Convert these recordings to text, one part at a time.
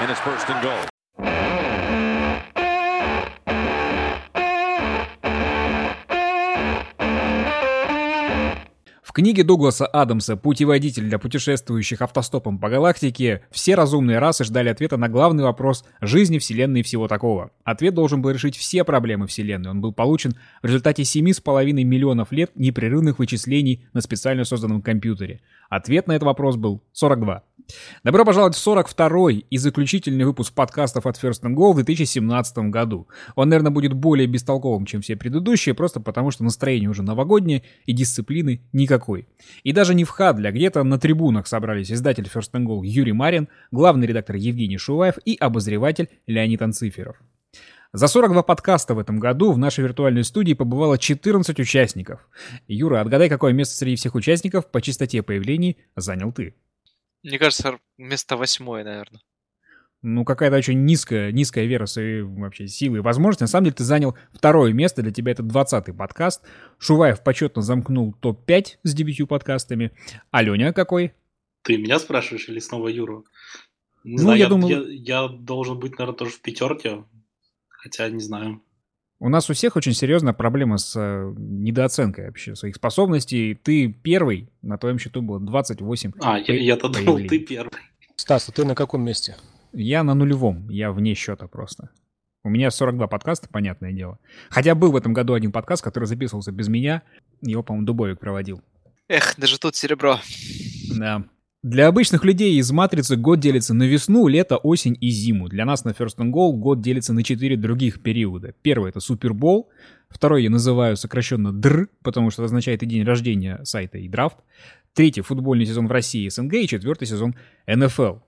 and it's first and goal. В книге Дугласа Адамса «Путеводитель для путешествующих автостопом по галактике» все разумные расы ждали ответа на главный вопрос жизни, Вселенной и всего такого. Ответ должен был решить все проблемы Вселенной. Он был получен в результате 7,5 миллионов лет непрерывных вычислений на специально созданном компьютере. Ответ на этот вопрос был 42. Добро пожаловать в 42-й и заключительный выпуск подкастов от First and Go в 2017 году. Он, наверное, будет более бестолковым, чем все предыдущие, просто потому что настроение уже новогоднее и дисциплины никакой. И даже не в Хадле, а где-то на трибунах собрались издатель First and Go Юрий Марин, главный редактор Евгений Шуваев и обозреватель Леонид Анциферов. За 42 подкаста в этом году в нашей виртуальной студии побывало 14 участников. Юра, отгадай, какое место среди всех участников по частоте появлений занял ты? Мне кажется, место восьмое, наверное. Ну, какая-то очень низкая, низкая вера свои вообще силы и возможности. На самом деле, ты занял второе место, для тебя это 20-й подкаст. Шуваев почетно замкнул топ-5 с девятью подкастами. Аленя какой? Ты меня спрашиваешь или снова Юру? Не ну, знаю, я, я, думал... я, я должен быть, наверное, тоже в пятерке, хотя не знаю. У нас у всех очень серьезная проблема с э, недооценкой вообще своих способностей. Ты первый, на твоем счету было 28. А, я, я-то думал, ты первый. Стас, а ты на каком месте? Я на нулевом, я вне счета просто. У меня 42 подкаста, понятное дело. Хотя был в этом году один подкаст, который записывался без меня. Его, по-моему, Дубовик проводил. Эх, даже тут серебро. Да. Для обычных людей из «Матрицы» год делится на весну, лето, осень и зиму. Для нас на First and Goal год делится на четыре других периода. Первый — это Супербол. Второй я называю сокращенно ДР, потому что это означает и день рождения сайта, и драфт. Третий — футбольный сезон в России и СНГ. И четвертый сезон НФЛ.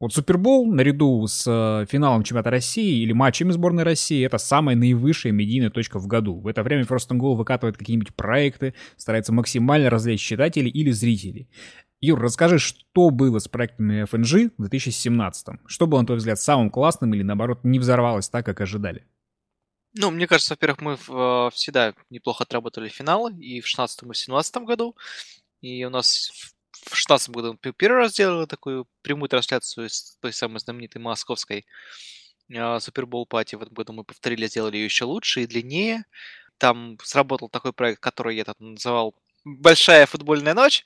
Вот Супербол наряду с э, финалом чемпионата России или матчами сборной России это самая наивысшая медийная точка в году. В это время First and Goal выкатывает какие-нибудь проекты, старается максимально развлечь читателей или зрителей. Юр, расскажи, что было с проектами FNG в 2017? Что было, на твой взгляд, самым классным или, наоборот, не взорвалось так, как ожидали? Ну, мне кажется, во-первых, мы в, всегда неплохо отработали финалы и в 16 и 17 году. И у нас в 16 году мы первый раз сделали такую прямую трансляцию с той самой знаменитой московской Супербол пати. В этом году мы повторили, сделали ее еще лучше и длиннее. Там сработал такой проект, который я там называл «Большая футбольная ночь»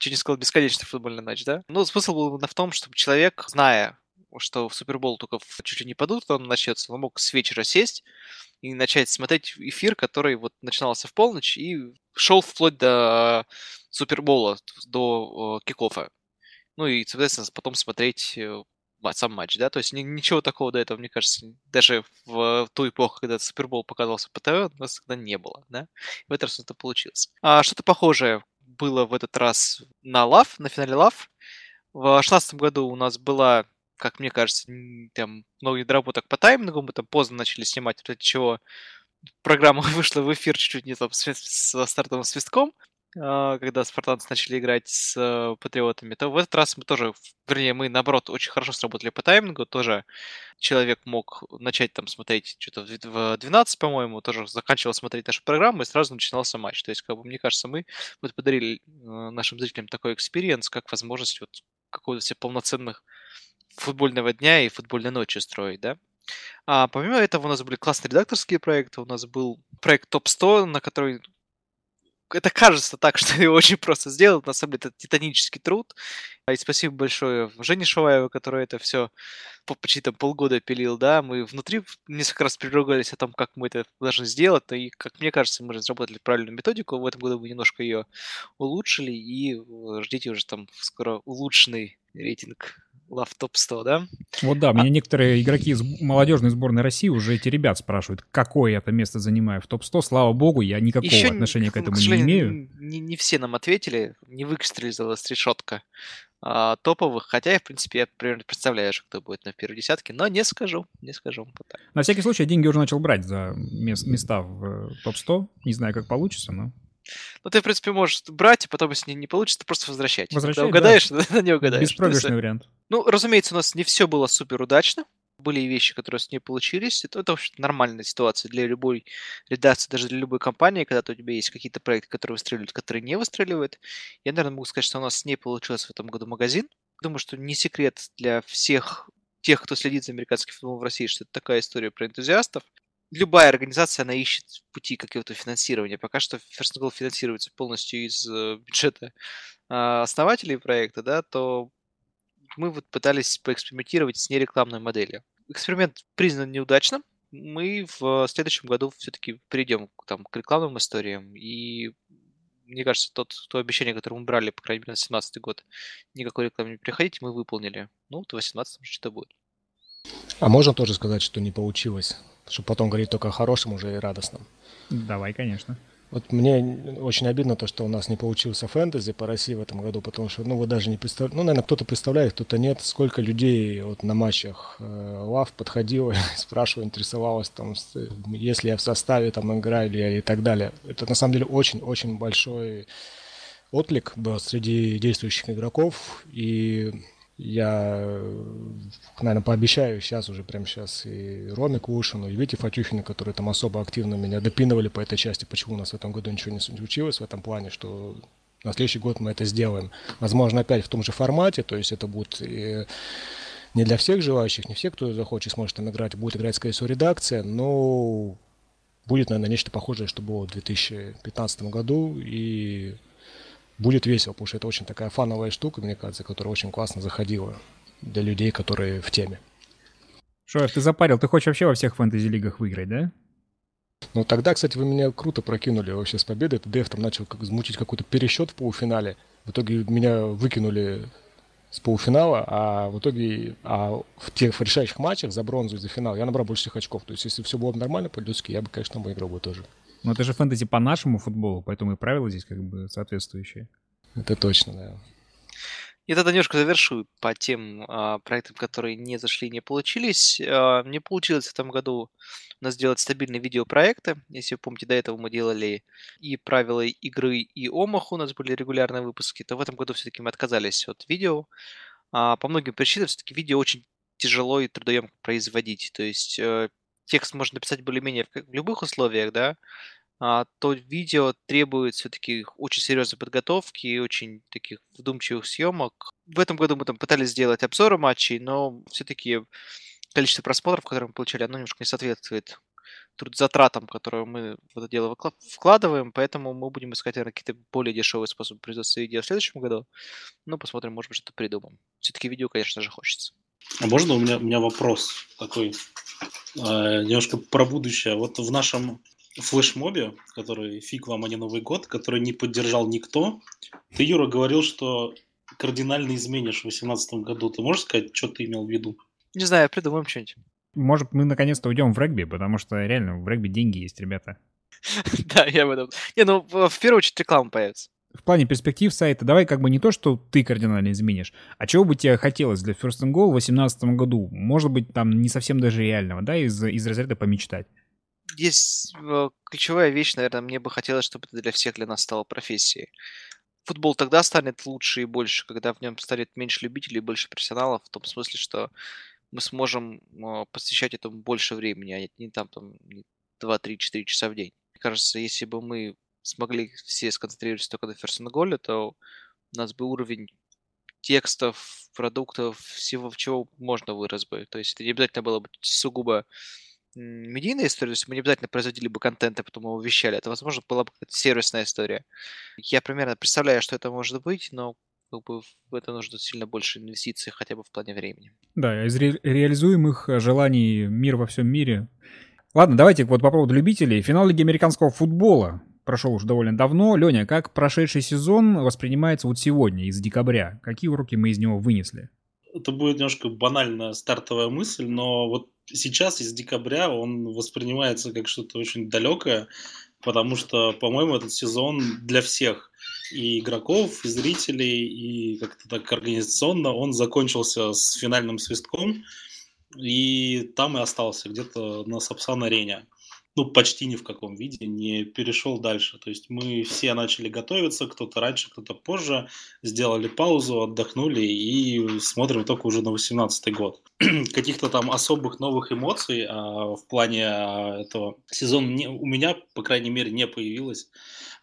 чуть не сказал бесконечная футбольная ночь, да? Ну, смысл был в том, чтобы человек, зная, что в Супербол только чуть ли не падут, он начнется, он мог с вечера сесть и начать смотреть эфир, который вот начинался в полночь и шел вплоть до Супербола, до кикофа. Ну и, соответственно, потом смотреть э, сам матч, да, то есть ничего такого до этого, мне кажется, даже в ту эпоху, когда Супербол показался по ТВ, у нас тогда не было, да, в этот раз это получилось. А что-то похожее было в этот раз на Лав, на финале Лав. В 2016 году у нас была, как мне кажется, там много недоработок по таймингу, мы там поздно начали снимать, ради чего программа вышла в эфир чуть-чуть не там со стартовым свистком. А, когда спартанцы начали играть с э, патриотами, то в этот раз мы тоже, вернее, мы, наоборот, очень хорошо сработали по таймингу, тоже человек мог начать там смотреть что-то в 12, по-моему, тоже заканчивал смотреть нашу программу, и сразу начинался матч. То есть, как бы, мне кажется, мы вот подарили э, нашим зрителям такой experience, как возможность вот какого-то себе полноценных футбольного дня и футбольной ночи строить, да. А помимо этого у нас были классные редакторские проекты, у нас был проект ТОП-100, на который это кажется так, что его очень просто сделать. На самом деле это титанический труд. И спасибо большое Жене Шуваеву, который это все по почти там полгода пилил, да. Мы внутри несколько раз переругались о том, как мы это должны сделать. И, как мне кажется, мы разработали правильную методику. В этом году мы немножко ее улучшили. И э, ждите уже там скоро улучшенный рейтинг Love Top 100, да? Вот да, а... меня некоторые игроки из молодежной сборной России уже эти ребят спрашивают, какое это место занимаю в топ-100. Слава богу, я никакого Еще, отношения к этому к не имею. Не, не все нам ответили, не выстрелилась решетка а, топовых, хотя, в принципе, я примерно представляю, кто будет на первой десятке, но не скажу, не скажу. На всякий случай, деньги уже начал брать за места в э, топ-100. Не знаю, как получится, но ну, ты, в принципе, можешь брать, и потом, если не получится, просто возвращать. Когда угадаешь, да. не угадаешь. Беспроигрышный вариант. Ну, разумеется, у нас не все было супер удачно. Были вещи, которые с ней получились. Это, это вообще нормальная ситуация для любой редакции, даже для любой компании, когда у тебя есть какие-то проекты, которые выстреливают, которые не выстреливают. Я, наверное, могу сказать, что у нас с ней получилось в этом году магазин. Думаю, что не секрет для всех тех, кто следит за американским футболом в России, что это такая история про энтузиастов. Любая организация, она ищет пути какого-то финансирования. Пока что First Goal финансируется полностью из э, бюджета а, основателей проекта, да, то мы вот пытались поэкспериментировать с нерекламной моделью. Эксперимент признан неудачным. Мы в следующем году все-таки перейдем там, к рекламным историям и мне кажется, тот, то обещание, которое мы брали, по крайней мере, на 17 год, никакой рекламы не приходить, мы выполнили. Ну, вот в 18 что-то будет. А можно тоже сказать, что не получилось? Чтобы потом говорить только о хорошем уже и радостном. Давай, конечно. Вот мне очень обидно то, что у нас не получился фэнтези по России в этом году, потому что, ну, вы даже не представляете, ну, наверное, кто-то представляет, кто-то нет, сколько людей вот на матчах э, лав подходило, спрашивало, интересовалось, там, если я в составе там играю или и так далее. Это на самом деле очень-очень большой отклик был среди действующих игроков, и я, наверное, пообещаю сейчас уже, прямо сейчас, и Роме Кушину, и Вите Фатюхину, которые там особо активно меня допинывали по этой части, почему у нас в этом году ничего не случилось в этом плане, что на следующий год мы это сделаем. Возможно, опять в том же формате, то есть это будет и не для всех желающих, не все, кто захочет, сможет там играть, будет играть, скорее всего, редакция, но будет, наверное, нечто похожее, что было в 2015 году, и будет весело, потому что это очень такая фановая штука, мне кажется, которая очень классно заходила для людей, которые в теме. Что, ты запарил, ты хочешь вообще во всех фэнтези-лигах выиграть, да? Ну, тогда, кстати, вы меня круто прокинули вообще с победой. Это Дэв там начал как, замутить какой-то пересчет в полуфинале. В итоге меня выкинули с полуфинала, а в итоге а в тех решающих матчах за бронзу и за финал я набрал больше всех очков. То есть, если все было бы нормально по-людски, я бы, конечно, выиграл бы тоже. Но это же фэнтези по нашему футболу, поэтому и правила здесь как бы соответствующие. Это точно, да. Я тогда немножко завершу по тем а, проектам, которые не зашли, не получились. А, мне получилось в этом году у нас сделать стабильные видеопроекты. Если вы помните, до этого мы делали и правила игры, и омах у нас были регулярные выпуски, то в этом году все-таки мы отказались от видео. А, по многим причинам все-таки видео очень тяжело и трудоемко производить. То есть э, текст можно написать более-менее в любых условиях, да, а, то видео требует все-таки очень серьезной подготовки и очень таких вдумчивых съемок. В этом году мы там пытались сделать обзоры матчей, но все-таки количество просмотров, которые мы получили, оно немножко не соответствует трудозатратам, которые мы в это дело вкладываем, поэтому мы будем искать какие-то более дешевые способы производства видео в следующем году. Ну, посмотрим, может быть, что-то придумаем. Все-таки видео, конечно же, хочется. А можно у меня, у меня вопрос такой, э, немножко про будущее. Вот в нашем флешмобе, который фиг вам, а не Новый год, который не поддержал никто, ты, Юра, говорил, что кардинально изменишь в 2018 году. Ты можешь сказать, что ты имел в виду? Не знаю, придумаем что-нибудь. Может, мы наконец-то уйдем в регби, потому что реально в регби деньги есть, ребята. Да, я в этом... Не, ну, в первую очередь реклама появится в плане перспектив сайта, давай как бы не то, что ты кардинально изменишь, а чего бы тебе хотелось для First and Goal в 2018 году? Может быть, там не совсем даже реального, да, из, из разряда помечтать. Есть э, ключевая вещь, наверное, мне бы хотелось, чтобы это для всех для нас стало профессией. Футбол тогда станет лучше и больше, когда в нем станет меньше любителей и больше профессионалов, в том смысле, что мы сможем э, посвящать этому больше времени, а не там, там 2, 3, 4 часа в день. Мне кажется, если бы мы смогли все сконцентрироваться только на Ферсоноголе, то у нас бы уровень текстов, продуктов, всего, чего можно вырос бы. То есть это не обязательно было бы сугубо медийная история, то есть мы не обязательно производили бы контент, а потом его вещали. Это, возможно, была бы какая-то сервисная история. Я примерно представляю, что это может быть, но как бы в это нужно сильно больше инвестиций, хотя бы в плане времени. Да, из ре- реализуемых желаний мир во всем мире. Ладно, давайте вот по поводу любителей. Финал Лиги американского футбола прошел уже довольно давно. Леня, как прошедший сезон воспринимается вот сегодня, из декабря? Какие уроки мы из него вынесли? Это будет немножко банальная стартовая мысль, но вот сейчас из декабря он воспринимается как что-то очень далекое, потому что, по-моему, этот сезон для всех и игроков, и зрителей, и как-то так организационно он закончился с финальным свистком, и там и остался где-то на Сапсан-арене ну, почти ни в каком виде не перешел дальше. То есть мы все начали готовиться, кто-то раньше, кто-то позже, сделали паузу, отдохнули и смотрим только уже на 18 год. Каких-то там особых новых эмоций а, в плане а, этого сезона не, у меня, по крайней мере, не появилось.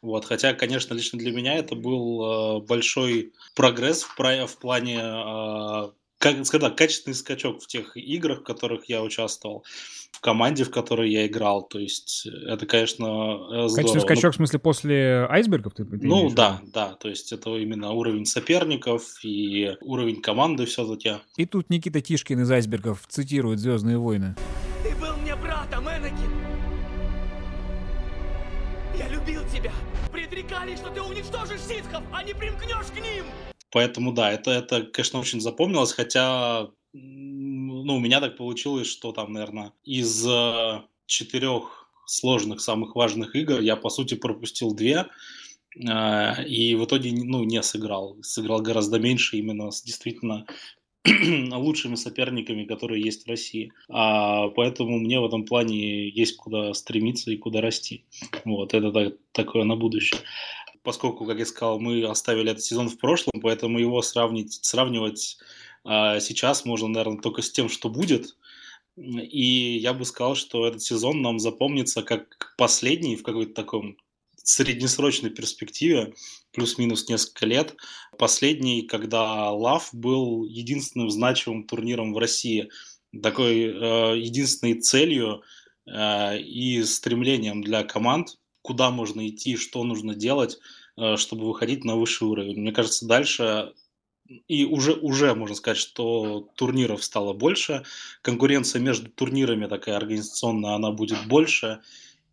Вот, хотя, конечно, лично для меня это был э, большой прогресс в, в плане э, как сказать, качественный скачок в тех играх, в которых я участвовал, в команде, в которой я играл. То есть это, конечно, здорово. Качественный скачок, в смысле, после айсбергов? Ты, ты ну да, да. То есть это именно уровень соперников и уровень команды все-таки. И тут Никита Тишкин из айсбергов цитирует «Звездные войны». Ты был мне братом, Энакин! Я любил тебя! Предрекали, что ты уничтожишь ситхов, а не примкнешь к ним! Поэтому да, это, это, конечно, очень запомнилось, хотя ну, у меня так получилось, что там, наверное, из э, четырех сложных, самых важных игр я, по сути, пропустил две, э, и в итоге ну, не сыграл. Сыграл гораздо меньше именно с действительно лучшими соперниками, которые есть в России. А, поэтому мне в этом плане есть куда стремиться и куда расти. Вот, это так, такое на будущее поскольку, как я сказал, мы оставили этот сезон в прошлом, поэтому его сравнить, сравнивать а, сейчас можно, наверное, только с тем, что будет. И я бы сказал, что этот сезон нам запомнится как последний в какой-то таком среднесрочной перспективе, плюс-минус несколько лет. Последний, когда Лав был единственным значимым турниром в России, такой э, единственной целью э, и стремлением для команд, куда можно идти, что нужно делать, Э, чтобы выходить на высший уровень. Мне кажется, дальше и уже, уже можно сказать, что турниров стало больше, конкуренция между турнирами такая организационная, она будет больше,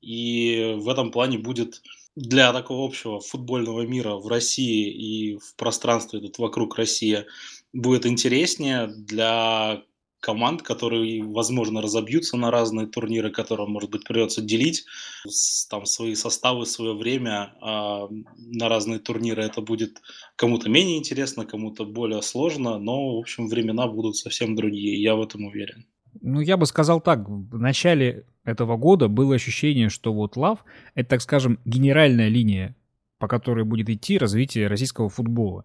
и в этом плане будет для такого общего футбольного мира в России и в пространстве тут вокруг России будет интереснее. Для команд, которые, возможно, разобьются на разные турниры, которым, может быть, придется делить там свои составы, свое время а на разные турниры. Это будет кому-то менее интересно, кому-то более сложно, но, в общем, времена будут совсем другие, я в этом уверен. Ну, я бы сказал так, в начале этого года было ощущение, что вот Лав — это, так скажем, генеральная линия, по которой будет идти развитие российского футбола.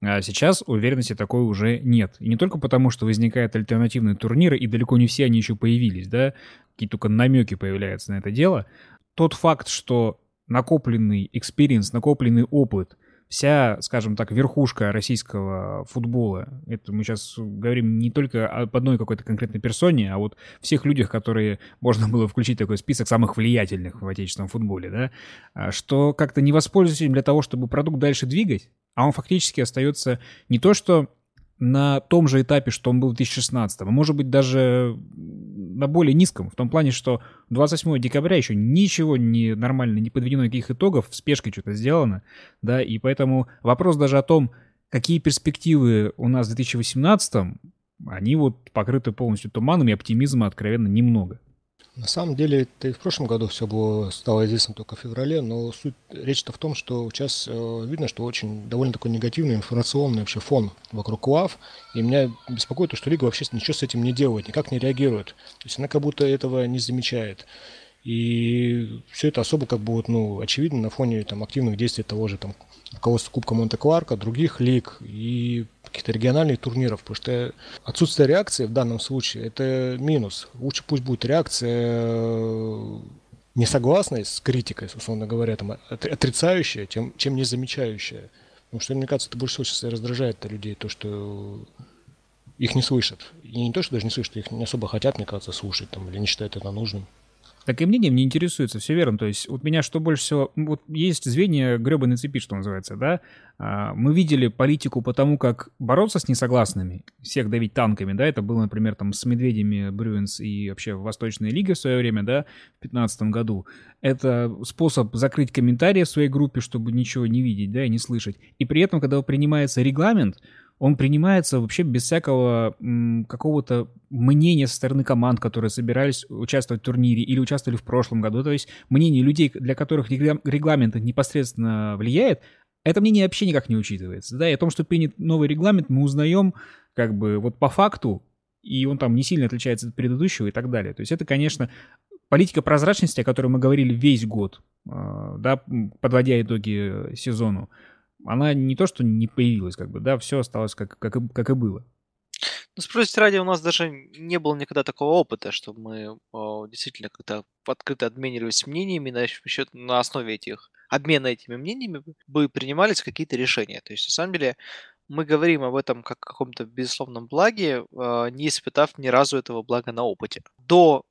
А сейчас уверенности такой уже нет. И не только потому, что возникают альтернативные турниры, и далеко не все они еще появились, да, какие только намеки появляются на это дело. Тот факт, что накопленный experience, накопленный опыт, вся, скажем так, верхушка российского футбола, это мы сейчас говорим не только об одной какой-то конкретной персоне, а вот всех людях, которые можно было включить такой список самых влиятельных в отечественном футболе, да, а что как-то не воспользоваться им для того, чтобы продукт дальше двигать, а он фактически остается не то что на том же этапе, что он был в 2016, а может быть даже на более низком, в том плане, что 28 декабря еще ничего не нормально, не подведено никаких итогов, в спешке что-то сделано, да, и поэтому вопрос даже о том, какие перспективы у нас в 2018, они вот покрыты полностью туманом, и оптимизма откровенно немного. На самом деле, это и в прошлом году все было, стало известно только в феврале, но суть речь-то в том, что сейчас э, видно, что очень довольно такой негативный информационный вообще фон вокруг УАФ, и меня беспокоит то, что Лига вообще ничего с этим не делает, никак не реагирует. То есть она как будто этого не замечает. И все это особо как бы вот, ну, очевидно на фоне там активных действий того же там руководства Кубка Монте-Кларка, других лиг и каких-то региональных турниров, потому что отсутствие реакции в данном случае – это минус. Лучше пусть будет реакция э, не согласной с критикой, условно говоря, там, отрицающая, чем, чем не замечающая. Потому что, мне кажется, это больше всего сейчас раздражает людей, то, что их не слышат. И не то, что даже не слышат, их не особо хотят, мне кажется, слушать там, или не считают это нужным. Так и мнением не интересуется, все верно. То есть вот меня что больше всего... Вот есть звенья гребаной цепи, что называется, да? А, мы видели политику по тому, как бороться с несогласными, всех давить танками, да? Это было, например, там с медведями Брюинс и вообще Восточная Лига в свое время, да, в 2015 году. Это способ закрыть комментарии в своей группе, чтобы ничего не видеть, да, и не слышать. И при этом, когда принимается регламент, он принимается вообще без всякого какого-то мнения со стороны команд, которые собирались участвовать в турнире или участвовали в прошлом году. То есть мнение людей, для которых регламент непосредственно влияет, это мнение вообще никак не учитывается. Да, и о том, что принят новый регламент, мы узнаем как бы вот по факту, и он там не сильно отличается от предыдущего и так далее. То есть это, конечно, политика прозрачности, о которой мы говорили весь год, а, да, подводя итоги сезону, она не то, что не появилась, как бы, да, все осталось как, как, и, как и было. Ну, спросите ради, у нас даже не было никогда такого опыта, чтобы мы о, действительно как-то открыто обменивались мнениями на, счет, на основе этих обмена этими мнениями бы принимались какие-то решения. То есть, на самом деле, мы говорим об этом как о каком-то безусловном благе, э, не испытав ни разу этого блага на опыте. До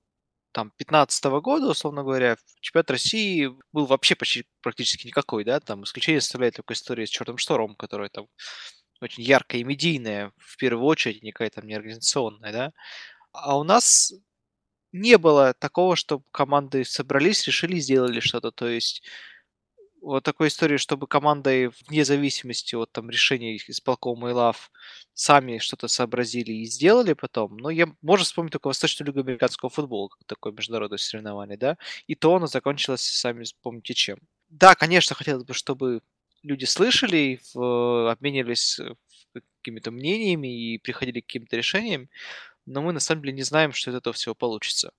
там 15 года, условно говоря, чемпионат России был вообще почти практически никакой, да, там исключение составляет только история с Черным Штором, которая там очень яркая и медийная, в первую очередь, не какая-то не организационная, да. А у нас не было такого, что команды собрались, решили, сделали что-то. То есть вот такой истории, чтобы команды вне зависимости от там решений исполкома и лав сами что-то сообразили и сделали потом. Но я можно вспомнить только Восточную лигу американского футбола, как такое международное соревнование, да, и то оно закончилось, сами помните, чем. Да, конечно, хотелось бы, чтобы люди слышали, обменивались э, какими-то мнениями и приходили к каким-то решениям, но мы на самом деле не знаем, что из этого всего получится.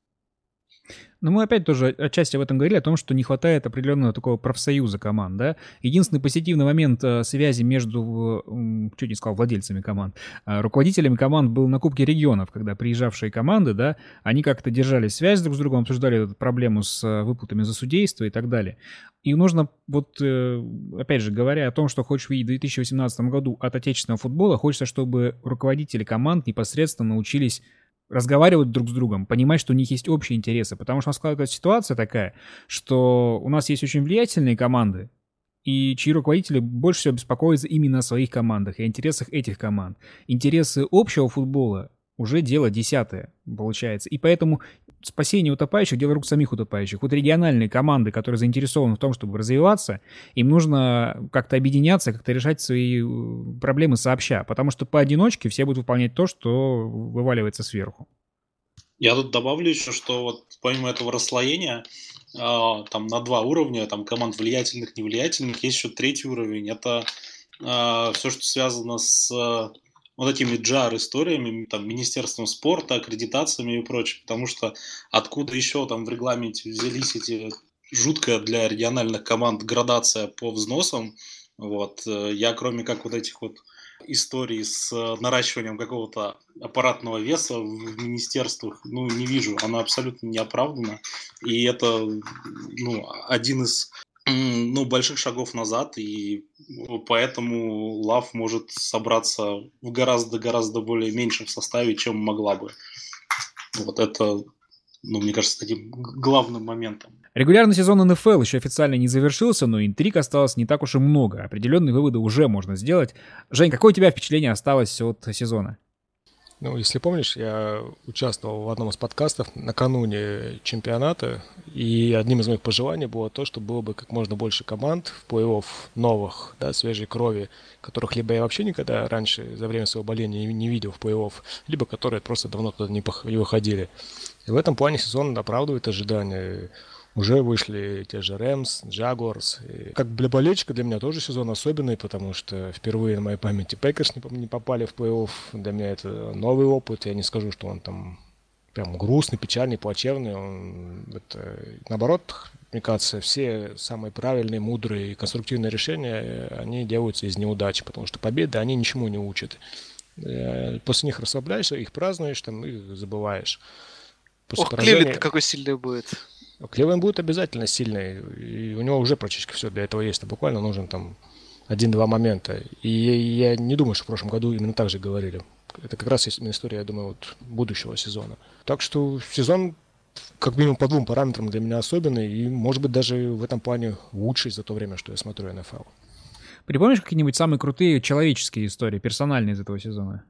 Но мы опять тоже отчасти об этом говорили, о том, что не хватает определенного такого профсоюза команд, да. Единственный позитивный момент э, связи между, чуть не сказал, владельцами команд, э, руководителями команд был на Кубке регионов, когда приезжавшие команды, да, они как-то держали связь друг с другом, обсуждали эту проблему с э, выплатами за судейство и так далее. И нужно, вот, опять же, говоря о том, что хочешь видеть в 2018 году от отечественного футбола, хочется, чтобы руководители команд непосредственно научились разговаривать друг с другом, понимать, что у них есть общие интересы. Потому что у нас складывается ситуация такая, что у нас есть очень влиятельные команды, и чьи руководители больше всего беспокоятся именно о своих командах и интересах этих команд. Интересы общего футбола уже дело десятое, получается. И поэтому спасение утопающих – дело рук самих утопающих. Вот региональные команды, которые заинтересованы в том, чтобы развиваться, им нужно как-то объединяться, как-то решать свои э, проблемы сообща, потому что поодиночке все будут выполнять то, что вываливается сверху. Я тут добавлю еще, что вот помимо этого расслоения, э, там на два уровня, там команд влиятельных, невлиятельных, есть еще третий уровень. Это э, все, что связано с вот этими джар-историями, там, Министерством спорта, аккредитациями и прочее, потому что откуда еще там в регламенте взялись эти жуткая для региональных команд градация по взносам, вот, э, я кроме как вот этих вот историй с наращиванием какого-то аппаратного веса в министерствах, ну, не вижу, она абсолютно не оправдана, и это, ну, один из ну, больших шагов назад, и поэтому Лав может собраться в гораздо-гораздо более меньшем составе, чем могла бы. Вот это, ну, мне кажется, таким главным моментом. Регулярный сезон НФЛ еще официально не завершился, но интриг осталось не так уж и много. Определенные выводы уже можно сделать. Жень, какое у тебя впечатление осталось от сезона? Ну, если помнишь, я участвовал в одном из подкастов накануне чемпионата, и одним из моих пожеланий было то, что было бы как можно больше команд в плей-офф новых, да, свежей крови, которых либо я вообще никогда раньше за время своего боления не видел в плей-офф, либо которые просто давно туда не выходили. И в этом плане сезон оправдывает ожидания уже вышли те же Рэмс, Джагуарс. Как для болельщика для меня тоже сезон особенный, потому что впервые на моей памяти Packers не попали в плей-офф. Для меня это новый опыт. Я не скажу, что он там прям грустный, печальный, плачевный. Он, это, наоборот, мне кажется, все самые правильные, мудрые и конструктивные решения, они делаются из неудачи, потому что победы, они ничему не учат. Э, после них расслабляешься, их празднуешь, там, и забываешь. После Ох, поражения... Кливленд какой сильный будет. Кливленд будет обязательно сильный, и у него уже практически все для этого есть. А буквально нужен там один-два момента. И я не думаю, что в прошлом году именно так же говорили. Это как раз есть история, я думаю, вот будущего сезона. Так что сезон как минимум по двум параметрам для меня особенный, и, может быть, даже в этом плане лучший за то время, что я смотрю НФЛ. Припомнишь какие-нибудь самые крутые человеческие истории, персональные из этого сезона?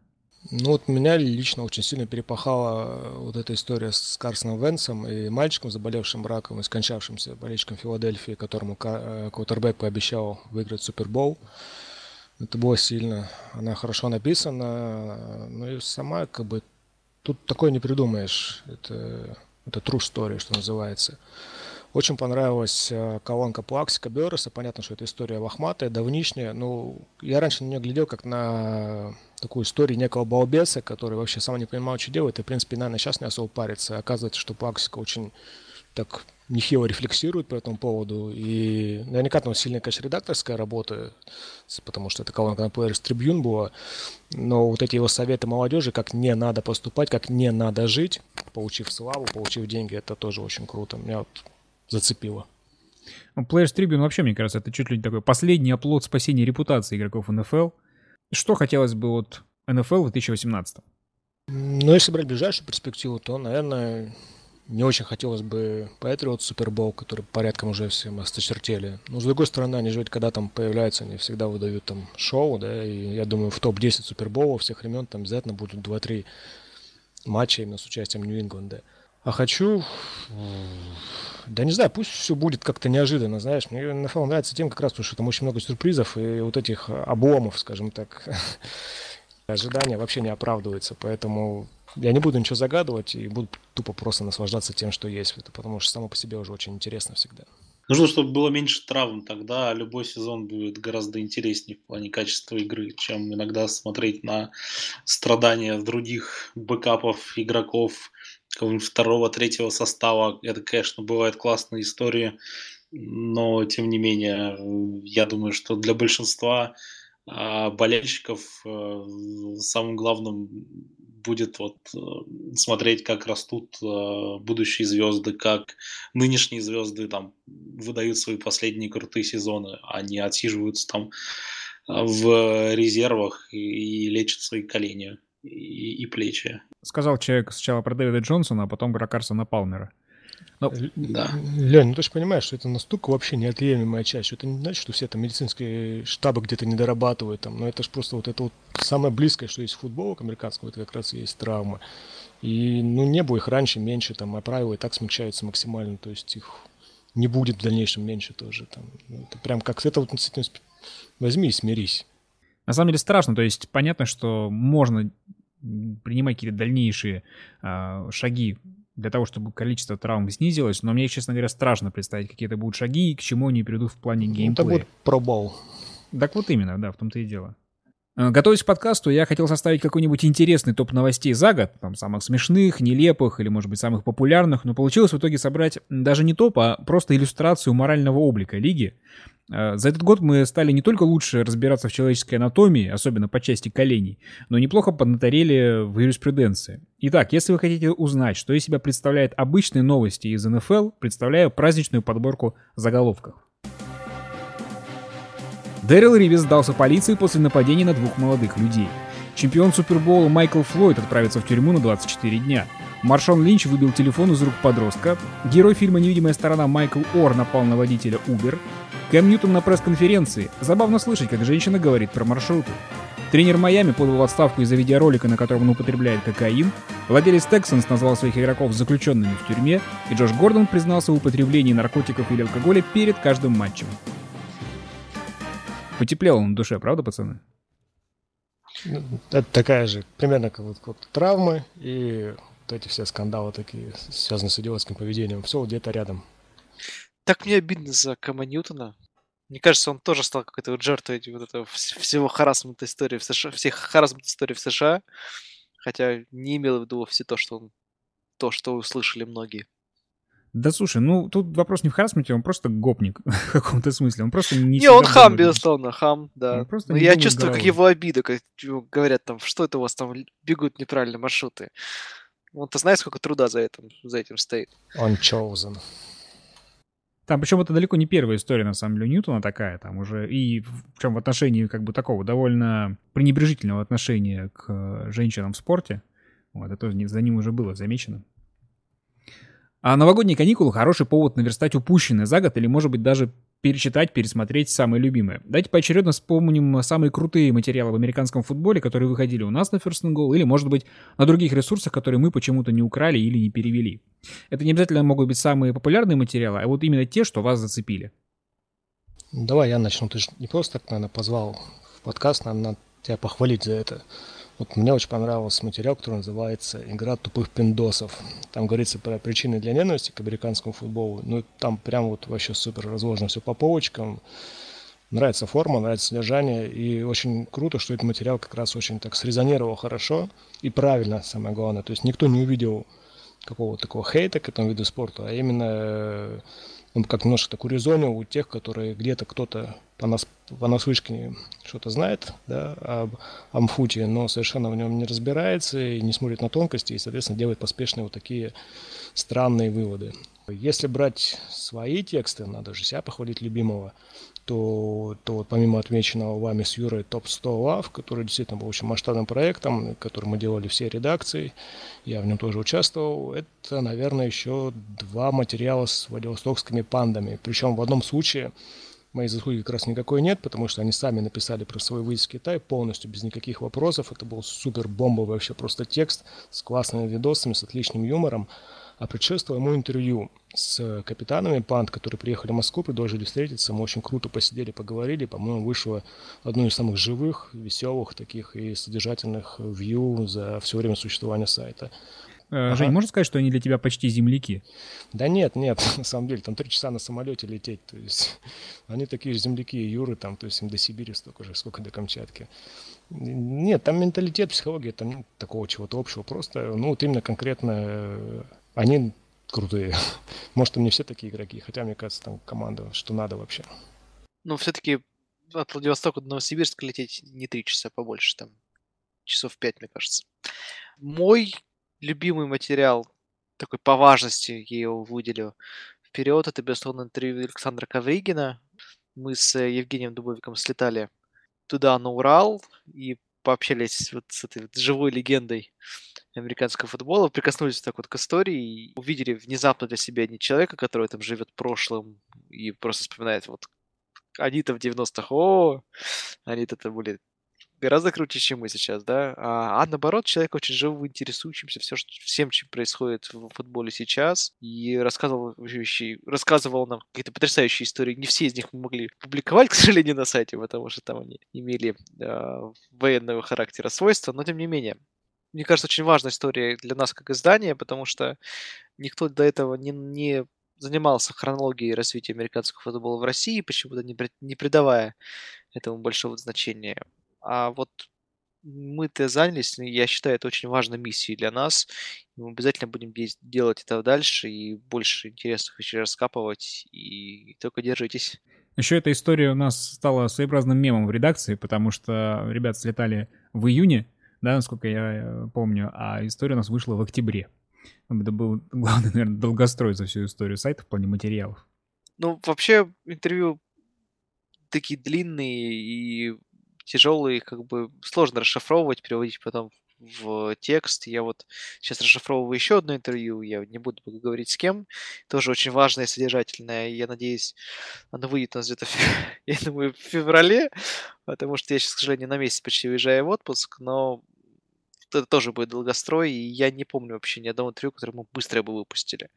Ну вот меня лично очень сильно перепахала э, вот эта история с Карсоном Венсом и мальчиком, заболевшим раком и скончавшимся болельщиком Филадельфии, которому э, квотербек пообещал выиграть Супербол. Это было сильно. Она хорошо написана, но и сама как бы тут такое не придумаешь. Это, это true story, что называется. Очень понравилась э, колонка Плаксика Берреса. Понятно, что это история лохматая, давнишняя. Ну, я раньше на нее глядел как на такую историю некого балбеса, который вообще сам не понимал, что делает. И, в принципе, наверное, сейчас не особо парится. Оказывается, что Плаксика очень так нехило рефлексирует по этому поводу. И наверняка там сильная, конечно, редакторская работа, потому что это колонка на Players Tribune была. Но вот эти его советы молодежи, как не надо поступать, как не надо жить, получив славу, получив деньги, это тоже очень круто. Меня вот зацепило. Ну, Players Tribune вообще, мне кажется, это чуть ли не такой последний оплот спасения репутации игроков НФЛ. Что хотелось бы от НФЛ в 2018? Ну, если брать ближайшую перспективу, то, наверное, не очень хотелось бы Патриот Супербол, который порядком уже всем осточертели. Но, с другой стороны, они же ведь когда там появляются, они всегда выдают там шоу, да, и я думаю, в топ-10 Супербола всех времен там обязательно будут 2-3 матча именно с участием Нью-Ингланда. А хочу... Да не знаю, пусть все будет как-то неожиданно, знаешь. Мне НФЛ нравится тем как раз, потому что там очень много сюрпризов и вот этих обломов, скажем так. Ожидания вообще не оправдываются, поэтому я не буду ничего загадывать и буду тупо просто наслаждаться тем, что есть. Это потому что само по себе уже очень интересно всегда. Нужно, чтобы было меньше травм, тогда любой сезон будет гораздо интереснее в плане качества игры, чем иногда смотреть на страдания других бэкапов, игроков, какого-нибудь второго, третьего состава. Это, конечно, бывает классная история, но, тем не менее, я думаю, что для большинства а, болельщиков э, самым главным будет вот э, смотреть, как растут э, будущие звезды, как нынешние звезды там выдают свои последние крутые сезоны, они отсиживаются там в резервах и лечат свои колени и, и плечи. Сказал человек сначала про Дэвида Джонсона, а потом про Карсона Палмера. Но... Ну, да. Лень, ну ты же понимаешь, что это настолько вообще неотъемлемая часть. Это не значит, что все там медицинские штабы где-то не дорабатывают. Там, но это же просто вот это вот самое близкое, что есть футбол к американскому, это как раз и есть травмы. И ну не было их раньше меньше, там, а правила и так смягчаются максимально. То есть их не будет в дальнейшем меньше тоже. Там. Ну, это прям как это вот с этим возьми и смирись. На самом деле страшно, то есть понятно, что можно принимать какие-то дальнейшие э, шаги для того, чтобы количество травм снизилось, но мне, честно говоря, страшно представить, какие это будут шаги и к чему они придут в плане геймплея. Это будет пробол. Так вот именно, да, в том-то и дело. Э, готовясь к подкасту, я хотел составить какой-нибудь интересный топ новостей за год, там самых смешных, нелепых или, может быть, самых популярных, но получилось в итоге собрать даже не топ, а просто иллюстрацию морального облика лиги. Э, за этот год мы стали не только лучше разбираться в человеческой анатомии, особенно по части коленей, но неплохо поднаторели в юриспруденции. Итак, если вы хотите узнать, что из себя представляют обычные новости из НФЛ, представляю праздничную подборку заголовков. Дэрил Ривис сдался полиции после нападения на двух молодых людей. Чемпион Супербола Майкл Флойд отправится в тюрьму на 24 дня. Маршон Линч выбил телефон из рук подростка. Герой фильма «Невидимая сторона» Майкл Ор напал на водителя Uber. Кэм Ньютон на пресс-конференции. Забавно слышать, как женщина говорит про маршруты. Тренер Майами подал отставку из-за видеоролика, на котором он употребляет кокаин. Владелец Тексанс назвал своих игроков заключенными в тюрьме. И Джош Гордон признался в употреблении наркотиков или алкоголя перед каждым матчем. Потеплело на душе, правда, пацаны? Это такая же, примерно как вот, вот травмы и вот эти все скандалы такие, связанные с идиотским поведением. Все где-то рядом. Так мне обидно за Кама Ньютона. Мне кажется, он тоже стал какой-то вот жертвой вот этого всего харасмента истории в США, всех харасмент истории в США, хотя не имел в виду все то, что он, то, что услышали многие. Да слушай, ну тут вопрос не в харасменте, он просто гопник в каком-то смысле. Он просто не... Не, он хам, безусловно, хам, да. Но я чувствую, как его обида, как говорят там, что это у вас там бегут неправильные маршруты. Он-то знает, сколько труда за этим, за этим стоит. Он chosen. Там, причем это далеко не первая история, на самом деле, Ньютона такая, там уже, и причем в отношении, как бы, такого довольно пренебрежительного отношения к женщинам в спорте. Вот, это за ним уже было замечено. А новогодние каникулы – хороший повод наверстать упущенное за год или, может быть, даже перечитать, пересмотреть самые любимые. Давайте поочередно вспомним самые крутые материалы в американском футболе, которые выходили у нас на First and Goal, или, может быть, на других ресурсах, которые мы почему-то не украли или не перевели. Это не обязательно могут быть самые популярные материалы, а вот именно те, что вас зацепили. Давай я начну. Ты же не просто так, наверное, позвал в подкаст, надо тебя похвалить за это. Вот мне очень понравился материал, который называется «Игра тупых пиндосов». Там говорится про причины для ненависти к американскому футболу. Ну, там прям вот вообще супер разложено все по полочкам. Нравится форма, нравится содержание. И очень круто, что этот материал как раз очень так срезонировал хорошо и правильно, самое главное. То есть никто не увидел какого-то такого хейта к этому виду спорта, а именно он как немножко так урезонил у тех, которые где-то кто-то по нас понаслышке что-то знает да, об Амфуте, но совершенно в нем не разбирается и не смотрит на тонкости, и, соответственно, делает поспешные вот такие странные выводы. Если брать свои тексты, надо же себя похвалить любимого, то, то вот помимо отмеченного вами с Юрой топ-100 лав, который действительно был очень масштабным проектом, который мы делали все редакции, я в нем тоже участвовал, это, наверное, еще два материала с владивостокскими пандами. Причем в одном случае моей заслуги как раз никакой нет, потому что они сами написали про свой выезд в Китай полностью, без никаких вопросов. Это был супер бомбовый вообще просто текст с классными видосами, с отличным юмором. А предшествовало ему интервью с капитанами панд, которые приехали в Москву, предложили встретиться. Мы очень круто посидели, поговорили. По-моему, вышло одно из самых живых, веселых таких и содержательных вью за все время существования сайта. Э, ага. Жень, можно сказать, что они для тебя почти земляки? Да нет, нет, на самом деле, там три часа на самолете лететь, то есть они такие же земляки Юры, там, то есть им до Сибири столько же, сколько до Камчатки. Нет, там менталитет, психология, там нет такого чего-то общего, просто, ну, вот именно конкретно э, они крутые. Может, и не все такие игроки, хотя, мне кажется, там команда, что надо вообще. Ну, все-таки от Владивостока до Новосибирска лететь не три часа побольше, там часов пять, мне кажется. Мой любимый материал, такой по важности я его выделю вперед, это, безусловно, интервью Александра Ковригина. Мы с Евгением Дубовиком слетали туда, на Урал, и пообщались вот с этой вот живой легендой американского футбола, прикоснулись так вот к истории и увидели внезапно для себя не человека, который там живет прошлым и просто вспоминает вот они-то в 90-х, о, они-то были гораздо круче, чем мы сейчас, да, а, а наоборот, человек очень живо интересующимся все, что, всем, чем происходит в футболе сейчас, и рассказывал, рассказывал нам какие-то потрясающие истории. Не все из них мы могли публиковать, к сожалению, на сайте, потому что там они имели э, военного характера свойства, но тем не менее, мне кажется, очень важная история для нас как издания, потому что никто до этого не, не занимался хронологией развития американского футбола в России, почему-то не, не придавая этому большого значения. А вот мы-то занялись, я считаю, это очень важной миссией для нас. Мы обязательно будем делать это дальше и больше интересных вещей раскапывать. И только держитесь. Еще эта история у нас стала своеобразным мемом в редакции, потому что ребята слетали в июне, да, насколько я э, помню, а история у нас вышла в октябре. Это был главный, наверное, долгострой за всю историю сайта в плане материалов. Ну, вообще, интервью такие длинные и тяжелые, как бы сложно расшифровывать, переводить потом в текст. Я вот сейчас расшифровываю еще одно интервью, я не буду говорить с кем, тоже очень важное и содержательное. Я надеюсь, оно выйдет у нас где-то, я думаю, в феврале, потому что я сейчас, к сожалению, на месяц почти уезжаю в отпуск, но это тоже будет долгострой, и я не помню вообще ни одного интервью, которое мы быстро бы выпустили.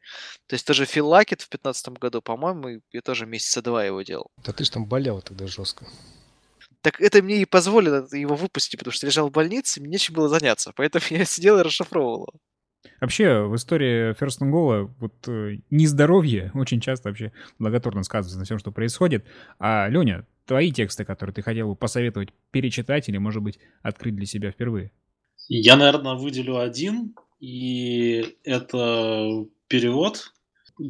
То есть тоже Фил Лакет в 2015 году, по-моему, я тоже месяца два его делал. Да ты же там болел тогда жестко. Так это мне и позволило его выпустить, потому что лежал в больнице, мне нечем было заняться. Поэтому я сидел и расшифровывал его. Вообще, в истории First and Goal вот э, нездоровье очень часто вообще благотворно сказывается на всем, что происходит. А, Леня, твои тексты, которые ты хотел бы посоветовать перечитать или, может быть, открыть для себя впервые? Я, наверное, выделю один, и это перевод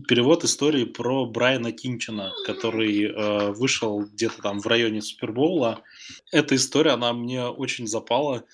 перевод истории про Брайана Кинчина, который э, вышел где-то там в районе Супербоула. Эта история, она мне очень запала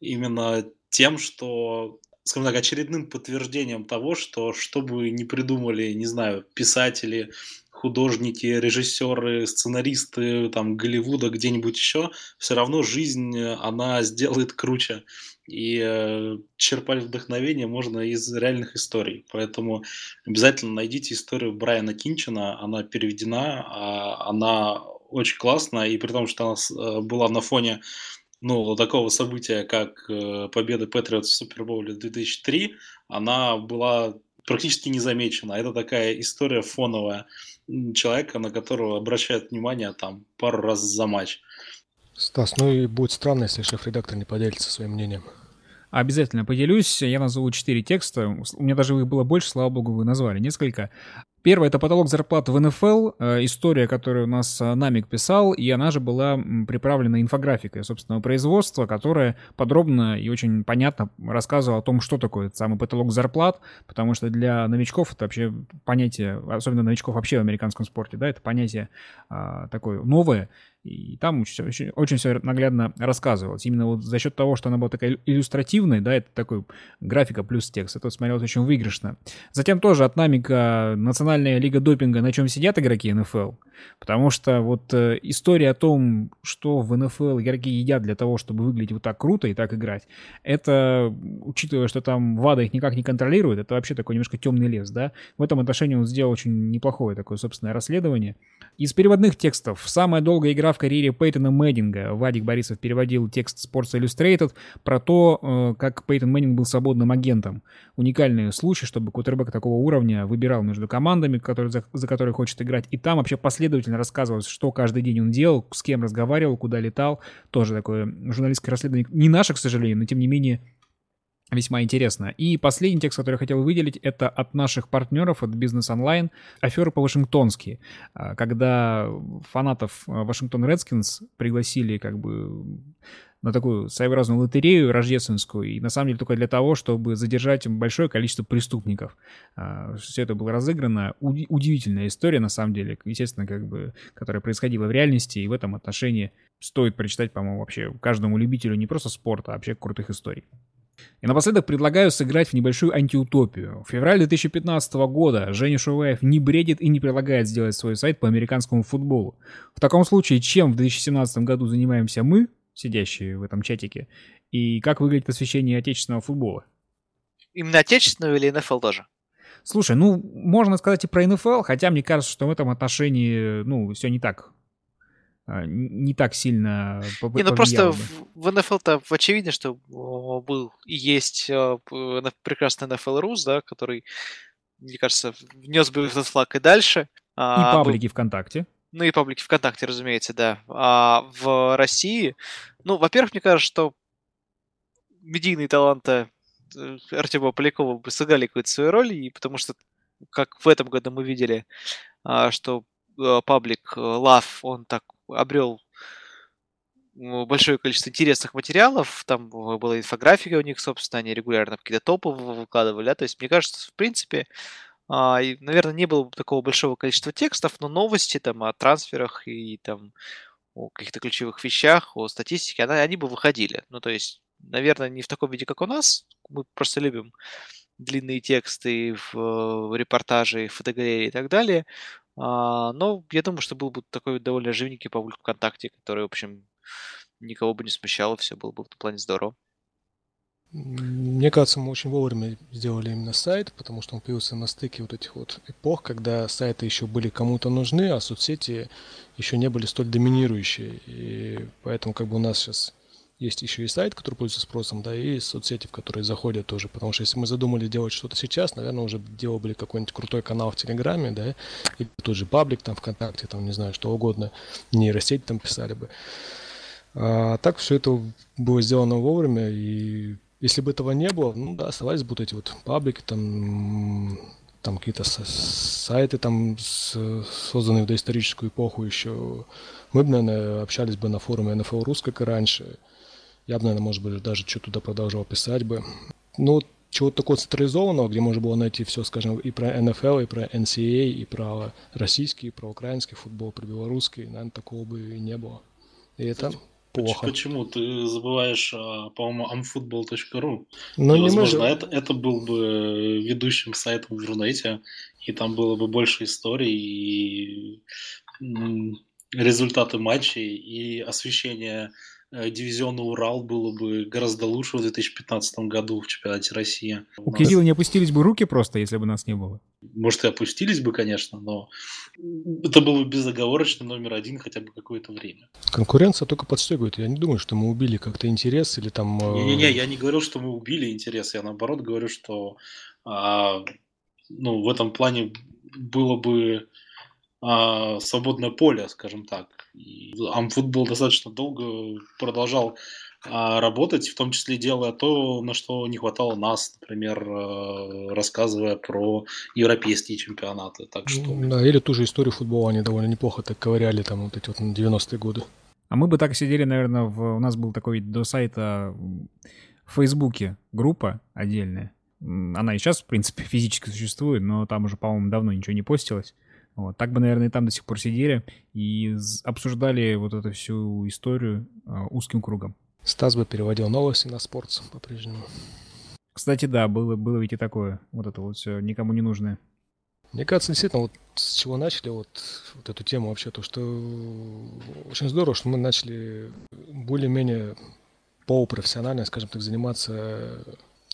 именно тем, что скажем так, очередным подтверждением того, что что бы ни придумали, не знаю, писатели, художники, режиссеры, сценаристы там Голливуда, где-нибудь еще, все равно жизнь, она сделает круче и э, черпать вдохновение можно из реальных историй. Поэтому обязательно найдите историю Брайана Кинчина, она переведена, а она очень классная, и при том, что она э, была на фоне ну, такого события, как э, победа Патриотс в Супербоуле 2003, она была практически незамечена. Это такая история фоновая человека, на которого обращают внимание там пару раз за матч. Стас, ну и будет странно, если шеф-редактор не поделится своим мнением. Обязательно поделюсь. Я назову четыре текста. У меня даже их было больше, слава богу, вы назвали несколько. Первое — это потолок зарплат в НФЛ, э, история, которую у нас э, Намик писал, и она же была приправлена инфографикой собственного производства, которая подробно и очень понятно рассказывала о том, что такое этот самый потолок зарплат, потому что для новичков это вообще понятие, особенно новичков вообще в американском спорте, да, это понятие а, такое новое, и там очень, очень, все наглядно рассказывалось. Именно вот за счет того, что она была такая иллюстративная, да, это такой графика плюс текст, это смотрелось очень выигрышно. Затем тоже от Намика Национальная лига допинга, на чем сидят игроки НФЛ. Потому что вот э, история о том, что в НФЛ игроки едят для того, чтобы выглядеть вот так круто и так играть, это, учитывая, что там ВАДА их никак не контролирует, это вообще такой немножко темный лес, да. В этом отношении он сделал очень неплохое такое собственное расследование. Из переводных текстов самая долгая игра в карьере Пейтона Мэддинга. Вадик Борисов переводил текст Sports Illustrated про то, э, как Пейтон Мэннинг был свободным агентом. Уникальный случай, чтобы кутербэк такого уровня выбирал между командами, которые, за, за которые хочет играть. И там вообще последовательно рассказывалось, что каждый день он делал, с кем разговаривал, куда летал. Тоже такое журналистское расследование. Не наше, к сожалению, но тем не менее весьма интересно. И последний текст, который я хотел выделить, это от наших партнеров, от Business Online, аферы по-вашингтонски, а, когда фанатов Вашингтон Редскинс пригласили как бы на такую своеобразную лотерею рождественскую, и на самом деле только для того, чтобы задержать большое количество преступников. А, Все это было разыграно. Удивительная история, на самом деле, естественно, как бы, которая происходила в реальности, и в этом отношении стоит прочитать, по-моему, вообще каждому любителю не просто спорта, а вообще крутых историй. И напоследок предлагаю сыграть в небольшую антиутопию. В феврале 2015 года Женя Шуваев не бредит и не предлагает сделать свой сайт по американскому футболу. В таком случае, чем в 2017 году занимаемся мы, сидящие в этом чатике, и как выглядит освещение отечественного футбола. Именно отечественного или НФЛ тоже? Слушай, ну, можно сказать и про НФЛ, хотя мне кажется, что в этом отношении, ну, все не так не так сильно Не, ну просто в, в НФЛ-то очевидно, что был и есть а, прекрасный NFL Рус, да, который, мне кажется, внес бы этот флаг и дальше. И а, паблики был... ВКонтакте. Ну и паблики ВКонтакте, разумеется, да. А в России, ну, во-первых, мне кажется, что медийные таланты э, Артема Полякова бы сыграли какую-то свою роль, и потому что, как в этом году мы видели, а, что паблик э, Love, он так обрел большое количество интересных материалов, там была инфографика у них, собственно, они регулярно какие-то топы выкладывали, да, то есть мне кажется, в принципе, а, наверное, не было такого большого количества текстов, но новости там о трансферах и там о каких-то ключевых вещах, о статистике, она, они бы выходили. Ну, то есть, наверное, не в таком виде, как у нас. Мы просто любим длинные тексты в, в репортажи, фотогалереи и так далее. А, но я думаю, что был бы такой довольно живенький паблик ВКонтакте, который, в общем, никого бы не смущал, и все было бы в этом плане здорово. Мне кажется, мы очень вовремя сделали именно сайт, потому что он появился на стыке вот этих вот эпох, когда сайты еще были кому-то нужны, а соцсети еще не были столь доминирующие. И поэтому как бы у нас сейчас есть еще и сайт, который пользуется спросом, да, и соцсети, в которые заходят тоже. Потому что если мы задумали делать что-то сейчас, наверное, уже делали какой-нибудь крутой канал в Телеграме, да, и тот же паблик там ВКонтакте, там, не знаю, что угодно, нейросеть там писали бы. А так все это было сделано вовремя, и если бы этого не было, ну да, оставались бы вот эти вот паблики, там, там какие-то сайты, там, созданные в доисторическую эпоху еще. Мы бы, наверное, общались бы на форуме NFL Рус, как и раньше. Я бы, наверное, может быть, даже что туда продолжал писать бы. Ну, чего-то такого централизованного, где можно было найти все, скажем, и про НФЛ, и про NCAA, и про российский, и про украинский футбол, про белорусский, наверное, такого бы и не было. И это плохо. Почему? Ты забываешь, а, по-моему, amfootball.ru. Ну, и, возможно, это, это был бы ведущим сайтом в Рунете, и там было бы больше историй, и результаты матчей, и освещение дивизиона Урал было бы гораздо лучше в 2015 году в чемпионате России. У, У Кирилла не опустились бы руки просто, если бы нас не было. Может, и опустились бы, конечно, но это было бы безоговорочно номер один хотя бы какое-то время. Конкуренция только подстегивает. Я не думаю, что мы убили как-то интерес или там... Э, Не-не-не, я не говорил, что мы убили интерес. Я наоборот говорю, что а, ну, в этом плане было бы а, свободное поле, скажем так. И Амфутбол достаточно долго продолжал а работать, в том числе делая то, на что не хватало нас, например, э, рассказывая про европейские чемпионаты. Так что... Да, или ту же историю футбола они довольно неплохо так ковыряли там вот эти вот 90-е годы. А мы бы так сидели, наверное, в... у нас был такой до сайта в Фейсбуке группа отдельная. Она и сейчас, в принципе, физически существует, но там уже, по-моему, давно ничего не постилось. Вот. Так бы, наверное, и там до сих пор сидели и обсуждали вот эту всю историю э, узким кругом. Стас бы переводил новости на спорт по-прежнему. Кстати, да, было, было ведь и такое. Вот это вот все никому не нужное. Мне кажется, действительно, вот с чего начали вот, вот эту тему вообще, то что очень здорово, что мы начали более-менее полупрофессионально, скажем так, заниматься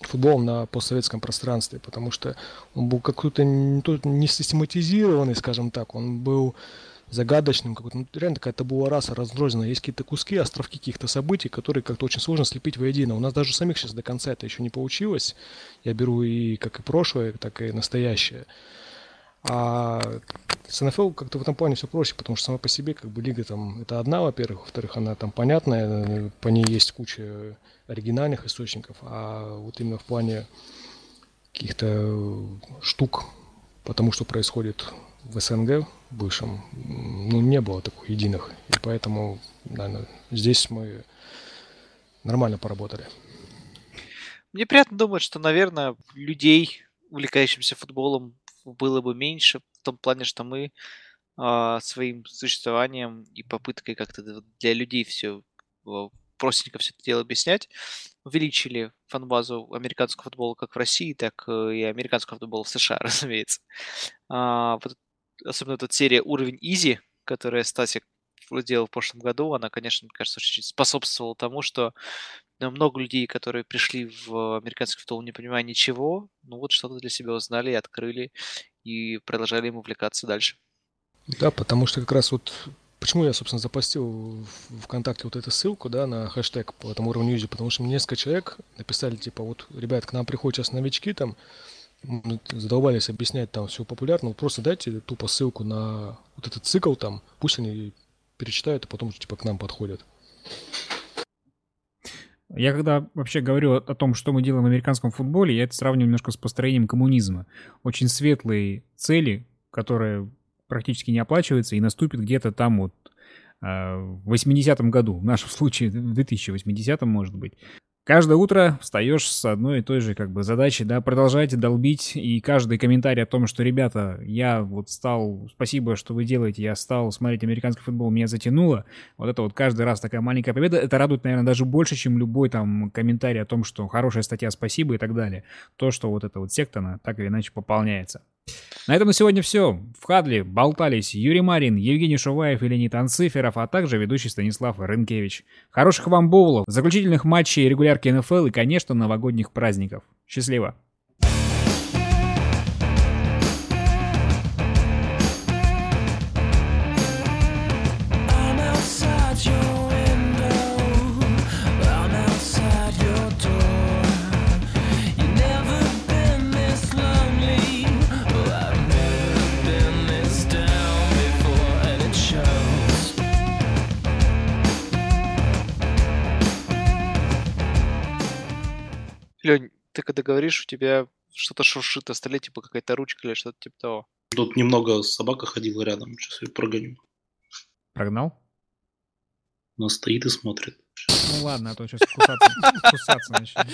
футболом на постсоветском пространстве, потому что он был какой-то не систематизированный, скажем так, он был загадочным, какой-то, ну, реально такая табула раса разрозненная. Есть какие-то куски, островки каких-то событий, которые как-то очень сложно слепить воедино. У нас даже самих сейчас до конца это еще не получилось. Я беру и как и прошлое, так и настоящее. А с НФЛ как-то в этом плане все проще, потому что сама по себе как бы лига там это одна, во-первых, во-вторых, она там понятная, по ней есть куча оригинальных источников, а вот именно в плане каких-то штук, потому что происходит в СНГ бывшем, ну, не было таких единых. И поэтому, наверное, здесь мы нормально поработали. Мне приятно думать, что, наверное, людей, увлекающихся футболом, было бы меньше, в том плане, что мы э, своим существованием и попыткой как-то для людей все простенько все это дело объяснять, увеличили фанбазу американского футбола как в России, так и американского футбола в США, разумеется. А, вот, особенно эта серия «Уровень Изи», которая Стасик делал в прошлом году, она, конечно, мне кажется, очень способствовала тому, что ну, много людей, которые пришли в американский футбол, не понимая ничего, ну вот что-то для себя узнали и открыли, и продолжали им увлекаться дальше. Да, потому что как раз вот Почему я, собственно, запостил в ВКонтакте вот эту ссылку, да, на хэштег по этому уровню Юзи, потому что мне несколько человек написали, типа, вот, ребят, к нам приходят сейчас новички, там, задолбались объяснять там все популярно, вот просто дайте тупо ссылку на вот этот цикл там, пусть они перечитают, а потом, типа, к нам подходят. Я когда вообще говорю о том, что мы делаем в американском футболе, я это сравниваю немножко с построением коммунизма. Очень светлые цели, которые практически не оплачивается и наступит где-то там вот а, в 80-м году, в нашем случае в 2080-м может быть. Каждое утро встаешь с одной и той же как бы задачей, да, продолжайте долбить, и каждый комментарий о том, что, ребята, я вот стал, спасибо, что вы делаете, я стал смотреть американский футбол, меня затянуло, вот это вот каждый раз такая маленькая победа, это радует, наверное, даже больше, чем любой там комментарий о том, что хорошая статья, спасибо и так далее. То, что вот эта вот секта, она так или иначе пополняется. На этом на сегодня все. В Хадли болтались Юрий Марин, Евгений Шуваев и Леонид Анциферов, а также ведущий Станислав Рынкевич. Хороших вам боулов, заключительных матчей регулярки НФЛ и, конечно, новогодних праздников. Счастливо! Ты когда говоришь, у тебя что-то шуршит на столе, типа какая-то ручка или что-то типа того. Тут немного собака ходила рядом, сейчас ее прогоню. Прогнал? Она стоит и смотрит. Ну ладно, а то сейчас кусаться, кусаться начнет.